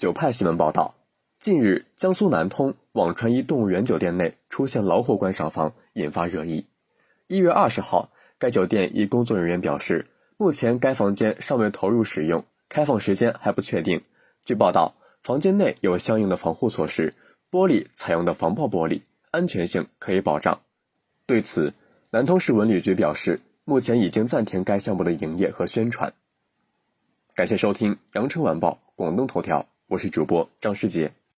九派新闻报道，近日江苏南通网传一动物园酒店内出现老虎观赏房，引发热议。一月二十号，该酒店一工作人员表示，目前该房间尚未投入使用，开放时间还不确定。据报道，房间内有相应的防护措施，玻璃采用的防爆玻璃，安全性可以保障。对此，南通市文旅局表示，目前已经暂停该项目的营业和宣传。感谢收听《羊城晚报·广东头条》。我是主播张世杰。